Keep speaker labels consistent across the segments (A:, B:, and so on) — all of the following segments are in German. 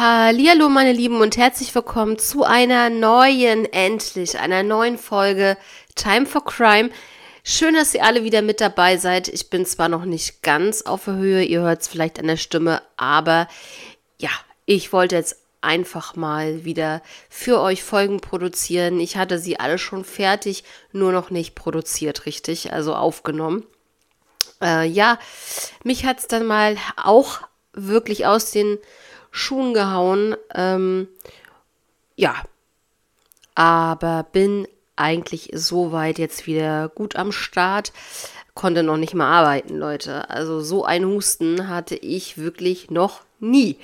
A: Hallo meine Lieben und herzlich willkommen zu einer neuen, endlich einer neuen Folge Time for Crime. Schön, dass ihr alle wieder mit dabei seid. Ich bin zwar noch nicht ganz auf der Höhe, ihr hört es vielleicht an der Stimme, aber ja, ich wollte jetzt einfach mal wieder für euch Folgen produzieren. Ich hatte sie alle schon fertig, nur noch nicht produziert, richtig, also aufgenommen. Äh, ja, mich hat es dann mal auch wirklich aus den Schuhen gehauen. Ähm, ja, aber bin eigentlich soweit jetzt wieder gut am Start. Konnte noch nicht mal arbeiten, Leute. Also so ein Husten hatte ich wirklich noch nie.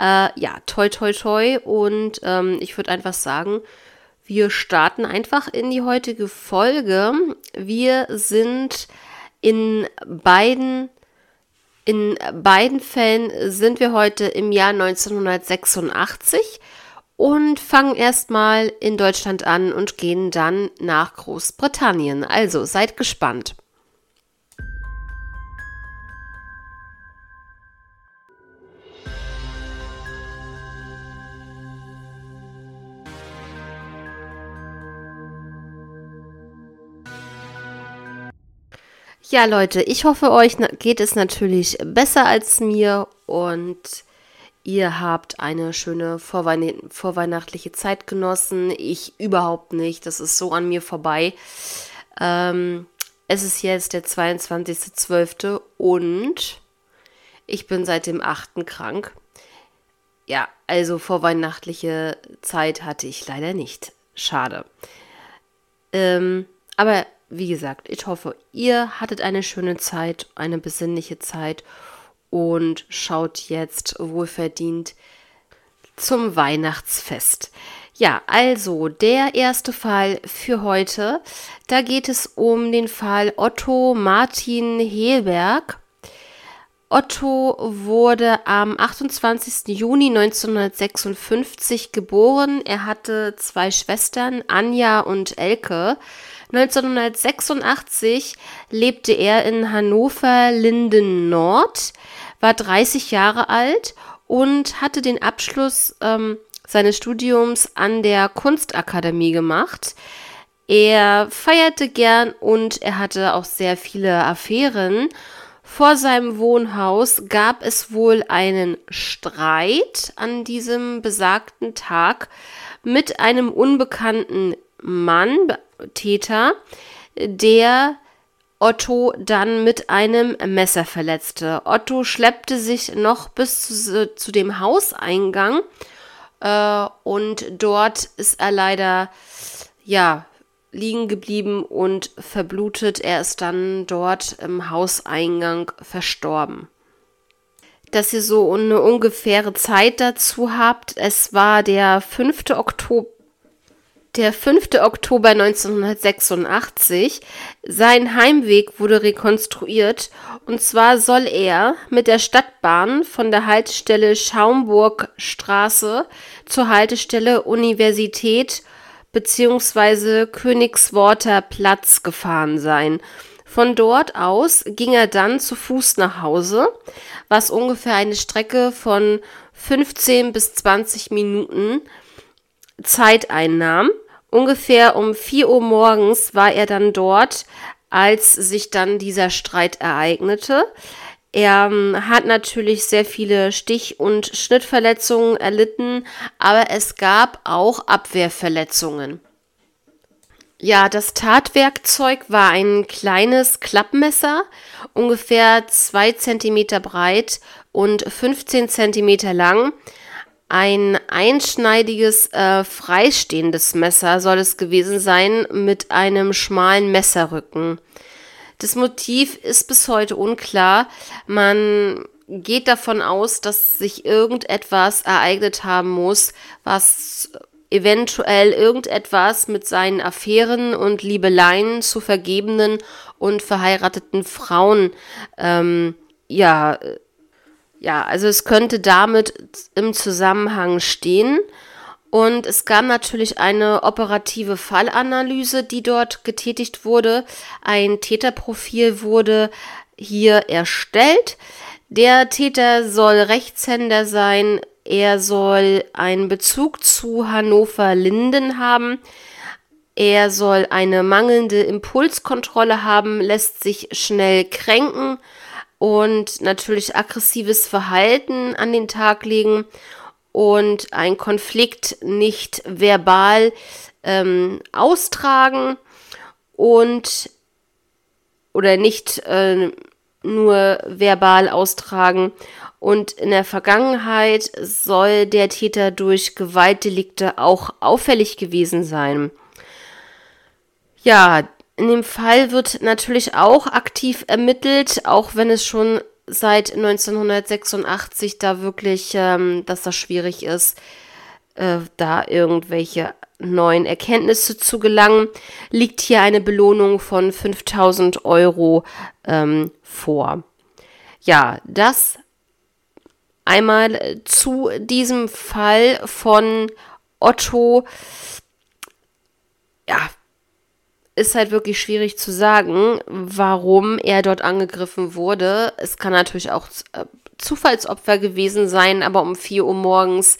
A: Äh, ja, toi, toi, toi. Und ähm, ich würde einfach sagen, wir starten einfach in die heutige Folge. Wir sind in beiden in beiden Fällen sind wir heute im Jahr 1986 und fangen erstmal in Deutschland an und gehen dann nach Großbritannien. Also seid gespannt. Ja, Leute, ich hoffe, euch geht es natürlich besser als mir und ihr habt eine schöne vorweihn vorweihnachtliche Zeit genossen. Ich überhaupt nicht. Das ist so an mir vorbei. Ähm, es ist jetzt der 22.12. und ich bin seit dem 8. krank. Ja, also vorweihnachtliche Zeit hatte ich leider nicht. Schade. Ähm, aber wie gesagt, ich hoffe, ihr hattet eine schöne Zeit, eine besinnliche Zeit und schaut jetzt wohlverdient zum Weihnachtsfest. Ja, also der erste Fall für heute. Da geht es um den Fall Otto Martin Helberg. Otto wurde am 28. Juni 1956 geboren. Er hatte zwei Schwestern, Anja und Elke. 1986 lebte er in Hannover-Linden Nord, war 30 Jahre alt und hatte den Abschluss ähm, seines Studiums an der Kunstakademie gemacht. Er feierte gern und er hatte auch sehr viele Affären. Vor seinem Wohnhaus gab es wohl einen Streit an diesem besagten Tag mit einem unbekannten Mann, Täter, der Otto dann mit einem Messer verletzte. Otto schleppte sich noch bis zu, zu dem Hauseingang äh, und dort ist er leider ja liegen geblieben und verblutet. Er ist dann dort im Hauseingang verstorben. Dass ihr so eine ungefähre Zeit dazu habt, es war der 5. Oktober der 5. Oktober 1986. Sein Heimweg wurde rekonstruiert und zwar soll er mit der Stadtbahn von der Haltestelle Schaumburgstraße zur Haltestelle Universität bzw. Königsworter Platz gefahren sein. Von dort aus ging er dann zu Fuß nach Hause, was ungefähr eine Strecke von 15 bis 20 Minuten Zeit einnahm. Ungefähr um 4 Uhr morgens war er dann dort, als sich dann dieser Streit ereignete. Er ähm, hat natürlich sehr viele Stich- und Schnittverletzungen erlitten, aber es gab auch Abwehrverletzungen. Ja, das Tatwerkzeug war ein kleines Klappmesser, ungefähr 2 cm breit und 15 cm lang. Ein einschneidiges, äh, freistehendes Messer soll es gewesen sein mit einem schmalen Messerrücken. Das Motiv ist bis heute unklar. Man geht davon aus, dass sich irgendetwas ereignet haben muss, was eventuell irgendetwas mit seinen Affären und Liebeleien zu vergebenen und verheirateten Frauen ähm, ja ja, also es könnte damit im Zusammenhang stehen. Und es gab natürlich eine operative Fallanalyse, die dort getätigt wurde. Ein Täterprofil wurde hier erstellt. Der Täter soll Rechtshänder sein, Er soll einen Bezug zu Hannover-Linden haben. Er soll eine mangelnde Impulskontrolle haben, lässt sich schnell kränken und natürlich aggressives Verhalten an den Tag legen und ein Konflikt nicht verbal ähm, austragen und oder nicht äh, nur verbal austragen. Und in der Vergangenheit soll der Täter durch Gewaltdelikte auch auffällig gewesen sein. Ja, in dem Fall wird natürlich auch aktiv ermittelt, auch wenn es schon seit 1986 da wirklich, ähm, dass das schwierig ist, äh, da irgendwelche neuen Erkenntnisse zu gelangen, liegt hier eine Belohnung von 5000 Euro ähm, vor. Ja, das einmal zu diesem Fall von Otto. Ja, ist halt wirklich schwierig zu sagen, warum er dort angegriffen wurde. Es kann natürlich auch äh, Zufallsopfer gewesen sein, aber um 4 Uhr morgens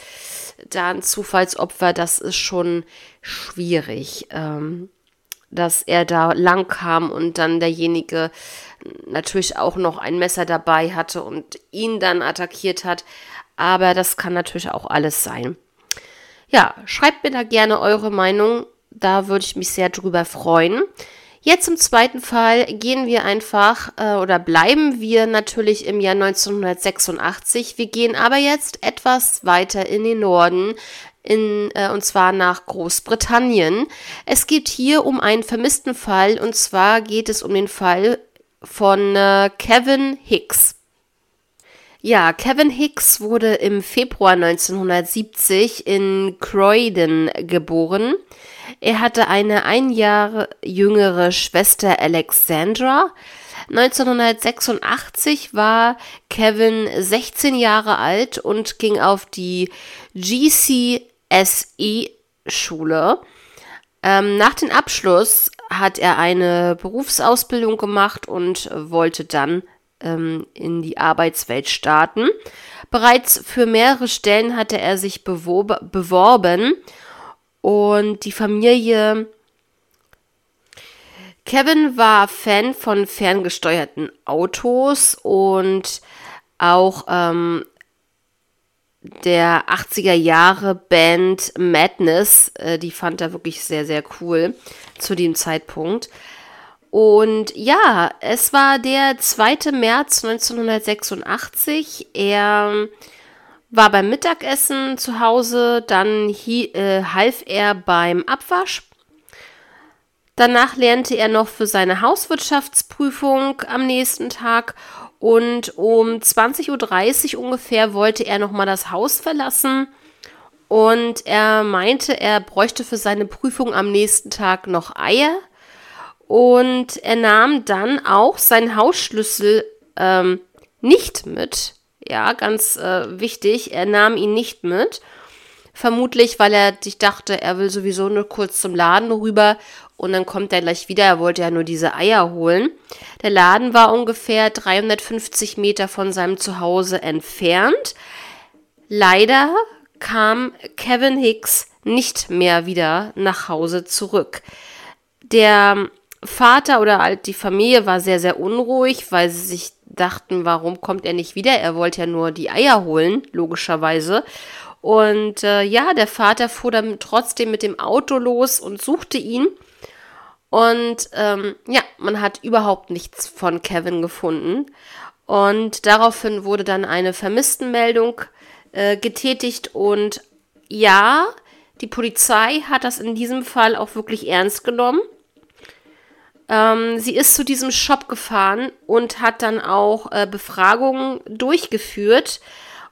A: da ein Zufallsopfer, das ist schon schwierig, ähm, dass er da lang kam und dann derjenige natürlich auch noch ein Messer dabei hatte und ihn dann attackiert hat. Aber das kann natürlich auch alles sein. Ja, schreibt mir da gerne eure Meinung. Da würde ich mich sehr drüber freuen. Jetzt im zweiten Fall gehen wir einfach äh, oder bleiben wir natürlich im Jahr 1986. Wir gehen aber jetzt etwas weiter in den Norden, in, äh, und zwar nach Großbritannien. Es geht hier um einen vermissten Fall und zwar geht es um den Fall von äh, Kevin Hicks. Ja, Kevin Hicks wurde im Februar 1970 in Croydon geboren. Er hatte eine ein Jahr jüngere Schwester Alexandra. 1986 war Kevin 16 Jahre alt und ging auf die GCSE-Schule. Ähm, nach dem Abschluss hat er eine Berufsausbildung gemacht und wollte dann ähm, in die Arbeitswelt starten. Bereits für mehrere Stellen hatte er sich beworben und die Familie Kevin war Fan von ferngesteuerten Autos und auch ähm, der 80er Jahre Band Madness, äh, die fand er wirklich sehr, sehr cool zu dem Zeitpunkt. Und ja, es war der 2. März 1986. Er war beim Mittagessen zu Hause, dann äh, half er beim Abwasch. Danach lernte er noch für seine Hauswirtschaftsprüfung am nächsten Tag und um 20.30 Uhr ungefähr wollte er nochmal das Haus verlassen. Und er meinte, er bräuchte für seine Prüfung am nächsten Tag noch Eier. Und er nahm dann auch seinen Hausschlüssel ähm, nicht mit ja, ganz äh, wichtig. Er nahm ihn nicht mit. Vermutlich, weil er sich dachte, er will sowieso nur kurz zum Laden rüber und dann kommt er gleich wieder. Er wollte ja nur diese Eier holen. Der Laden war ungefähr 350 Meter von seinem Zuhause entfernt. Leider kam Kevin Hicks nicht mehr wieder nach Hause zurück. Der Vater oder halt die Familie war sehr, sehr unruhig, weil sie sich dachten, warum kommt er nicht wieder? Er wollte ja nur die Eier holen, logischerweise. Und äh, ja, der Vater fuhr dann trotzdem mit dem Auto los und suchte ihn. Und ähm, ja, man hat überhaupt nichts von Kevin gefunden. Und daraufhin wurde dann eine Vermisstenmeldung äh, getätigt. Und ja, die Polizei hat das in diesem Fall auch wirklich ernst genommen. Ähm, sie ist zu diesem Shop gefahren und hat dann auch äh, Befragungen durchgeführt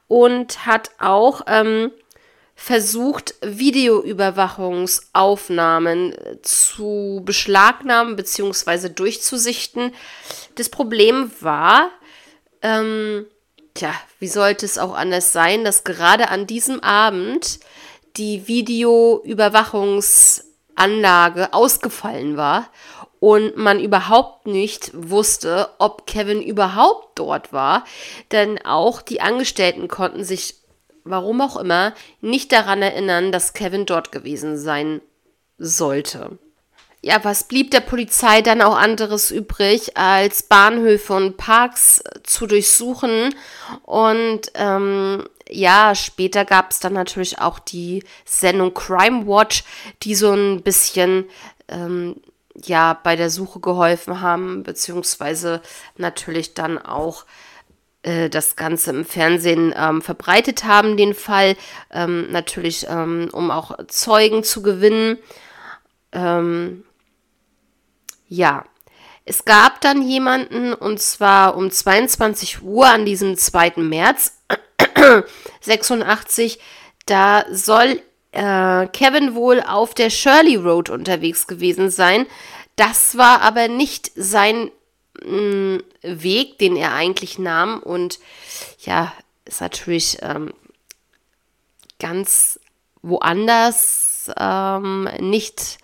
A: und hat auch ähm, versucht, Videoüberwachungsaufnahmen äh, zu beschlagnahmen bzw. durchzusichten. Das Problem war, ähm, tja, wie sollte es auch anders sein, dass gerade an diesem Abend die Videoüberwachungsanlage ausgefallen war und man überhaupt nicht wusste, ob Kevin überhaupt dort war, denn auch die Angestellten konnten sich warum auch immer, nicht daran erinnern, dass Kevin dort gewesen sein sollte. Ja, was blieb der Polizei dann auch anderes übrig, als Bahnhöfe und Parks zu durchsuchen? Und ähm, ja, später gab es dann natürlich auch die Sendung Crime Watch, die so ein bisschen ähm, ja bei der Suche geholfen haben, beziehungsweise natürlich dann auch äh, das Ganze im Fernsehen ähm, verbreitet haben, den Fall, ähm, natürlich ähm, um auch Zeugen zu gewinnen. Ähm, ja, es gab dann jemanden, und zwar um 22 Uhr an diesem 2. März 86, da soll äh, Kevin wohl auf der Shirley Road unterwegs gewesen sein. Das war aber nicht sein mh, mm, Weg, den er eigentlich nahm. Und ja, ist natürlich ähm, ganz woanders, ähm, nicht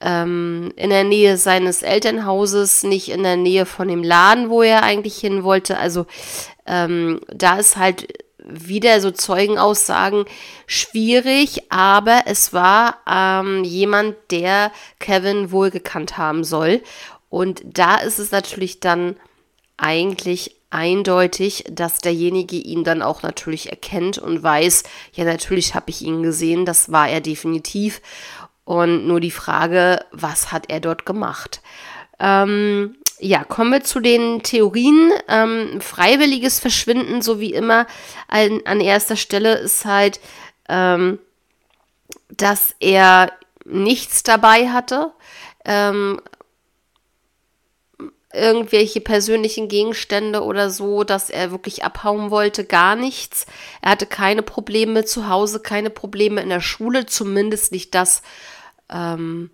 A: ähm, in der Nähe seines Elternhauses, nicht in der Nähe von dem Laden, wo er eigentlich hin wollte. Also ähm, da ist halt wieder so Zeugenaussagen schwierig, aber es war ähm, jemand, der Kevin wohl gekannt haben soll. Und da ist es natürlich dann eigentlich eindeutig, dass derjenige ihn dann auch natürlich erkennt und weiß, ja natürlich habe ich ihn gesehen, das war er definitiv. Und nur die Frage, was hat er dort gemacht? Ähm, ja, kommen wir zu den Theorien. Ähm, freiwilliges Verschwinden, so wie immer, an, an erster Stelle ist halt, ähm, dass er nichts dabei hatte. Ähm, irgendwelche persönlichen Gegenstände oder so, dass er wirklich abhauen wollte, gar nichts. Er hatte keine Probleme zu Hause, keine Probleme in der Schule, zumindest nicht das, ähm,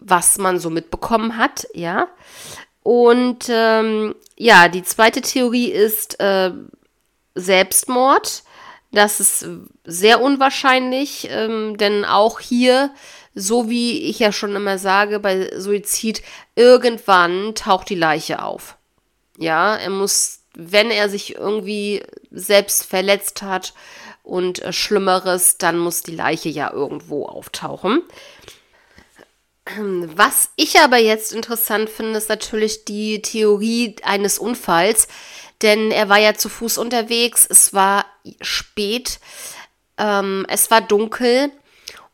A: was man so mitbekommen hat, ja. Und ähm, ja, die zweite Theorie ist äh, Selbstmord. Das ist sehr unwahrscheinlich, ähm, denn auch hier, so wie ich ja schon immer sage, bei Suizid, irgendwann taucht die Leiche auf. Ja, er muss, wenn er sich irgendwie selbst verletzt hat und äh, Schlimmeres, dann muss die Leiche ja irgendwo auftauchen. Was ich aber jetzt interessant finde, ist natürlich die Theorie eines Unfalls, denn er war ja zu Fuß unterwegs, es war spät, ähm, es war dunkel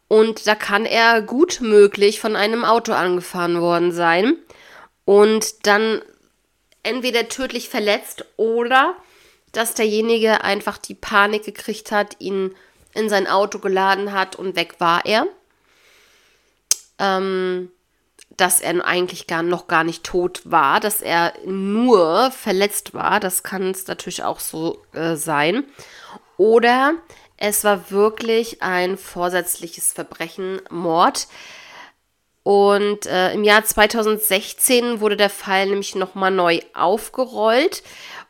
A: und da kann er gut möglich von einem Auto angefahren worden sein und dann entweder tödlich verletzt oder dass derjenige einfach die Panik gekriegt hat, ihn in sein Auto geladen hat und weg war er ähm, dass er eigentlich gar noch gar nicht tot war, dass er nur verletzt war. Das kann es natürlich auch so äh, sein. Oder es war wirklich ein vorsätzliches Verbrechen, Mord. Und äh, im Jahr 2016 wurde der Fall nämlich nochmal neu aufgerollt.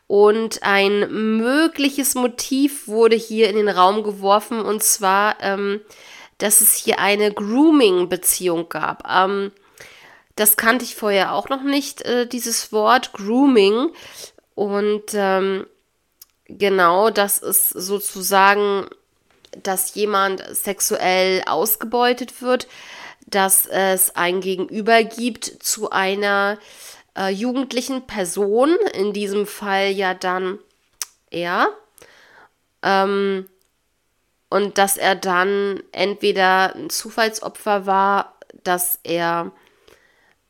A: Und ein mögliches Motiv wurde hier in den Raum geworfen. Und zwar ähm, dass es hier eine Grooming-Beziehung gab. Ähm, das kannte ich vorher auch noch nicht, äh, dieses Wort Grooming. Und ähm, genau, das ist sozusagen, dass jemand sexuell ausgebeutet wird, dass es ein Gegenüber gibt zu einer äh, jugendlichen Person, in diesem Fall ja dann er. Ähm, und dass er dann entweder ein Zufallsopfer war, dass er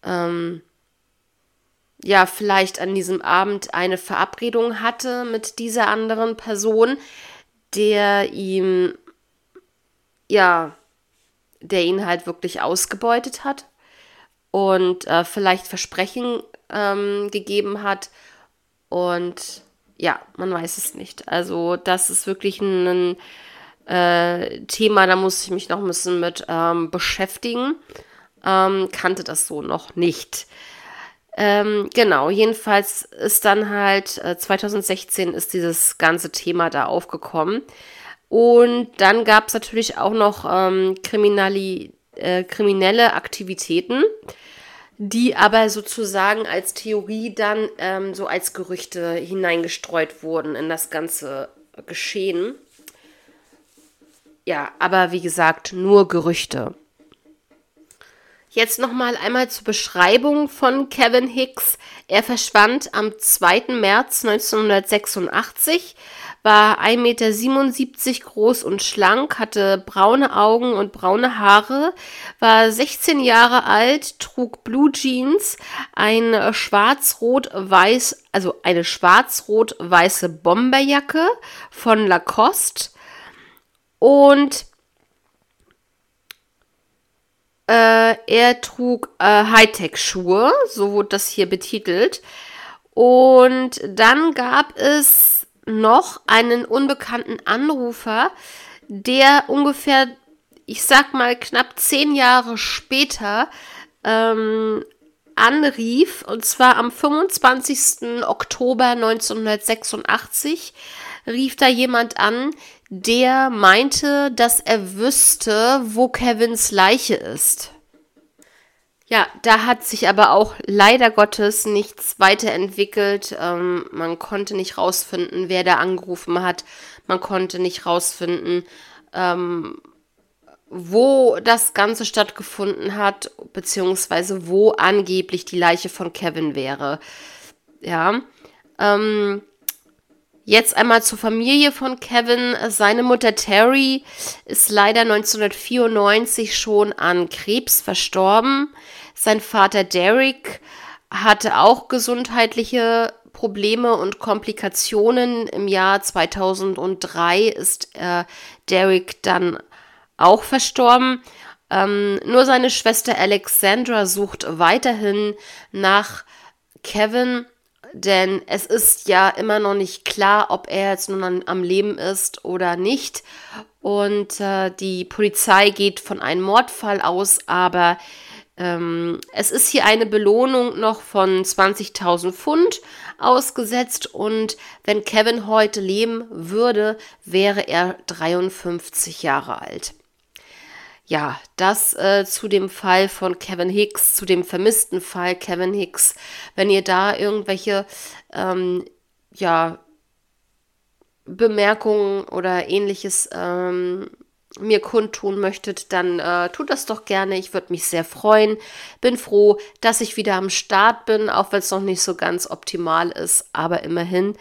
A: ähm, ja vielleicht an diesem Abend eine Verabredung hatte mit dieser anderen Person, der ihm ja, der ihn halt wirklich ausgebeutet hat und äh, vielleicht Versprechen ähm, gegeben hat und ja, man weiß es nicht. Also das ist wirklich ein, ein äh, Thema, da muss ich mich noch ein bisschen mit ähm, beschäftigen. Ähm, kannte das so noch nicht. Ähm, genau, jedenfalls ist dann halt äh, 2016 ist dieses ganze Thema da aufgekommen. Und dann gab es natürlich auch noch ähm, äh, kriminelle Aktivitäten. die aber sozusagen als Theorie dann ähm, so als Gerüchte hineingestreut wurden in das ganze Geschehen. Ja, aber wie gesagt, nur Gerüchte. Jetzt nochmal einmal zur Beschreibung von Kevin Hicks. Er verschwand am 2. März 1986, war 1,77 Meter groß und schlank, hatte braune Augen und braune Haare, war 16 Jahre alt, trug Blue Jeans, ein schwarz-rot-weiß, also eine schwarz-rot-weiße Bomberjacke von Lacoste und äh, er trug äh, Hightech-Schuhe, so wurde das hier betitelt. Und dann gab es noch einen unbekannten Anrufer, der ungefähr, ich sag mal, knapp zehn Jahre später ähm, anrief, und zwar am 25. Oktober 1986 rief da jemand an, der meinte, dass er wüsste, wo Kevins Leiche ist. Ja, da hat sich aber auch leider Gottes nichts weiterentwickelt. Ähm, man konnte nicht rausfinden, wer da angerufen hat. Man konnte nicht rausfinden, ähm, wo das Ganze stattgefunden hat, beziehungsweise wo angeblich die Leiche von Kevin wäre. Ja. Ähm, Jetzt einmal zur Familie von Kevin. Seine Mutter Terry ist leider 1994 schon an Krebs verstorben. Sein Vater Derek hatte auch gesundheitliche Probleme und Komplikationen. Im Jahr 2003 ist äh, Derek dann auch verstorben. Ähm, nur seine Schwester Alexandra sucht weiterhin nach Kevin denn es ist ja immer noch nicht klar, ob er jetzt nun am Leben ist oder nicht. Und äh, die Polizei geht von einem Mordfall aus, aber ähm, es ist hier eine Belohnung noch von 20.000 Pfund ausgesetzt und wenn Kevin heute leben würde, wäre er 53 Jahre alt ja, das äh, zu dem Fall von Kevin Hicks, zu dem vermissten Fall Kevin Hicks. Wenn ihr da irgendwelche, ähm, ja, Bemerkungen oder ähnliches ähm, mir kundtun möchtet, dann äh, tut das doch gerne. Ich würde mich sehr freuen. Bin froh, dass ich wieder am Start bin, auch wenn es noch nicht so ganz optimal ist, aber immerhin.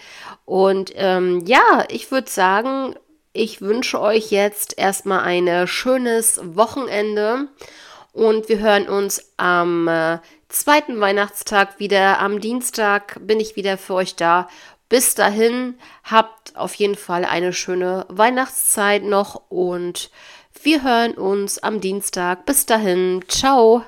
A: Und ähm, ja, ich würde sagen, ich wünsche euch jetzt erstmal ein schönes Wochenende und wir hören uns am äh, zweiten Weihnachtstag wieder. Am Dienstag bin ich wieder für euch da. Bis dahin, habt auf jeden Fall eine schöne Weihnachtszeit noch und wir hören uns am Dienstag. Bis dahin, ciao.